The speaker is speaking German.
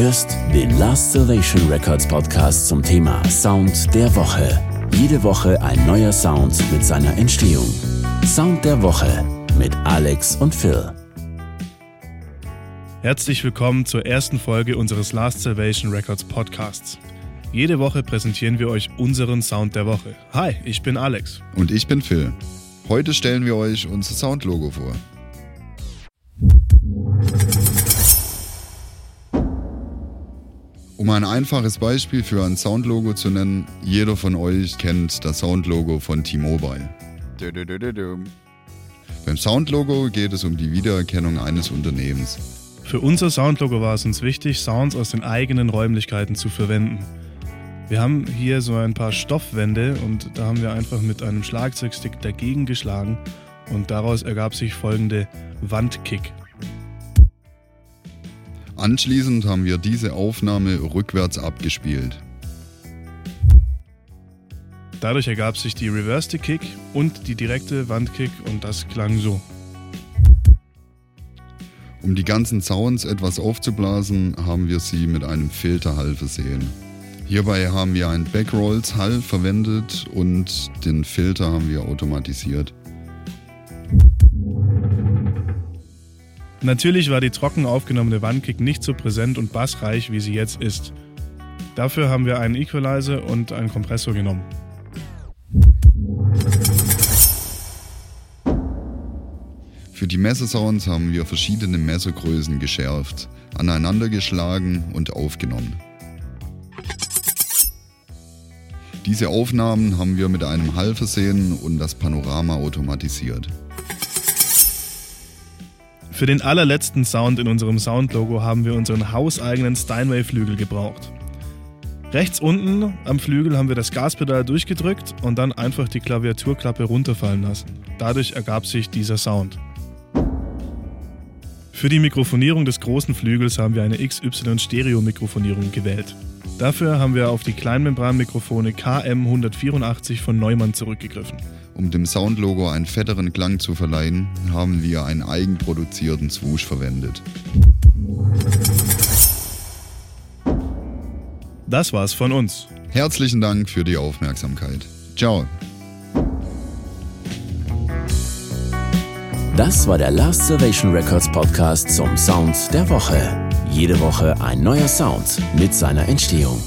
hörst den Last Salvation Records Podcast zum Thema Sound der Woche. Jede Woche ein neuer Sound mit seiner Entstehung. Sound der Woche mit Alex und Phil. Herzlich willkommen zur ersten Folge unseres Last Salvation Records Podcasts. Jede Woche präsentieren wir euch unseren Sound der Woche. Hi, ich bin Alex. Und ich bin Phil. Heute stellen wir euch unser Soundlogo vor. Um ein einfaches Beispiel für ein Soundlogo zu nennen, jeder von euch kennt das Soundlogo von T-Mobile. Beim Soundlogo geht es um die Wiedererkennung eines Unternehmens. Für unser Soundlogo war es uns wichtig, Sounds aus den eigenen Räumlichkeiten zu verwenden. Wir haben hier so ein paar Stoffwände und da haben wir einfach mit einem Schlagzeugstick dagegen geschlagen und daraus ergab sich folgende Wandkick. Anschließend haben wir diese Aufnahme rückwärts abgespielt. Dadurch ergab sich die Reverse Kick und die direkte Wandkick und das klang so. Um die ganzen Sounds etwas aufzublasen, haben wir sie mit einem Filterhall versehen. Hierbei haben wir einen Backrolls Hall verwendet und den Filter haben wir automatisiert. Natürlich war die trocken aufgenommene Wandkick nicht so präsent und bassreich, wie sie jetzt ist. Dafür haben wir einen Equalizer und einen Kompressor genommen. Für die Messersounds haben wir verschiedene Messergrößen geschärft, aneinandergeschlagen und aufgenommen. Diese Aufnahmen haben wir mit einem Hall versehen und das Panorama automatisiert. Für den allerletzten Sound in unserem Soundlogo haben wir unseren hauseigenen Steinway-Flügel gebraucht. Rechts unten am Flügel haben wir das Gaspedal durchgedrückt und dann einfach die Klaviaturklappe runterfallen lassen. Dadurch ergab sich dieser Sound. Für die Mikrofonierung des großen Flügels haben wir eine XY-Stereo-Mikrofonierung gewählt. Dafür haben wir auf die Kleinmembranmikrofone KM184 von Neumann zurückgegriffen. Um dem Soundlogo einen fetteren Klang zu verleihen, haben wir einen eigenproduzierten Swoosh verwendet. Das war's von uns. Herzlichen Dank für die Aufmerksamkeit. Ciao. Das war der Last Salvation Records Podcast zum Sound der Woche. Jede Woche ein neuer Sound mit seiner Entstehung.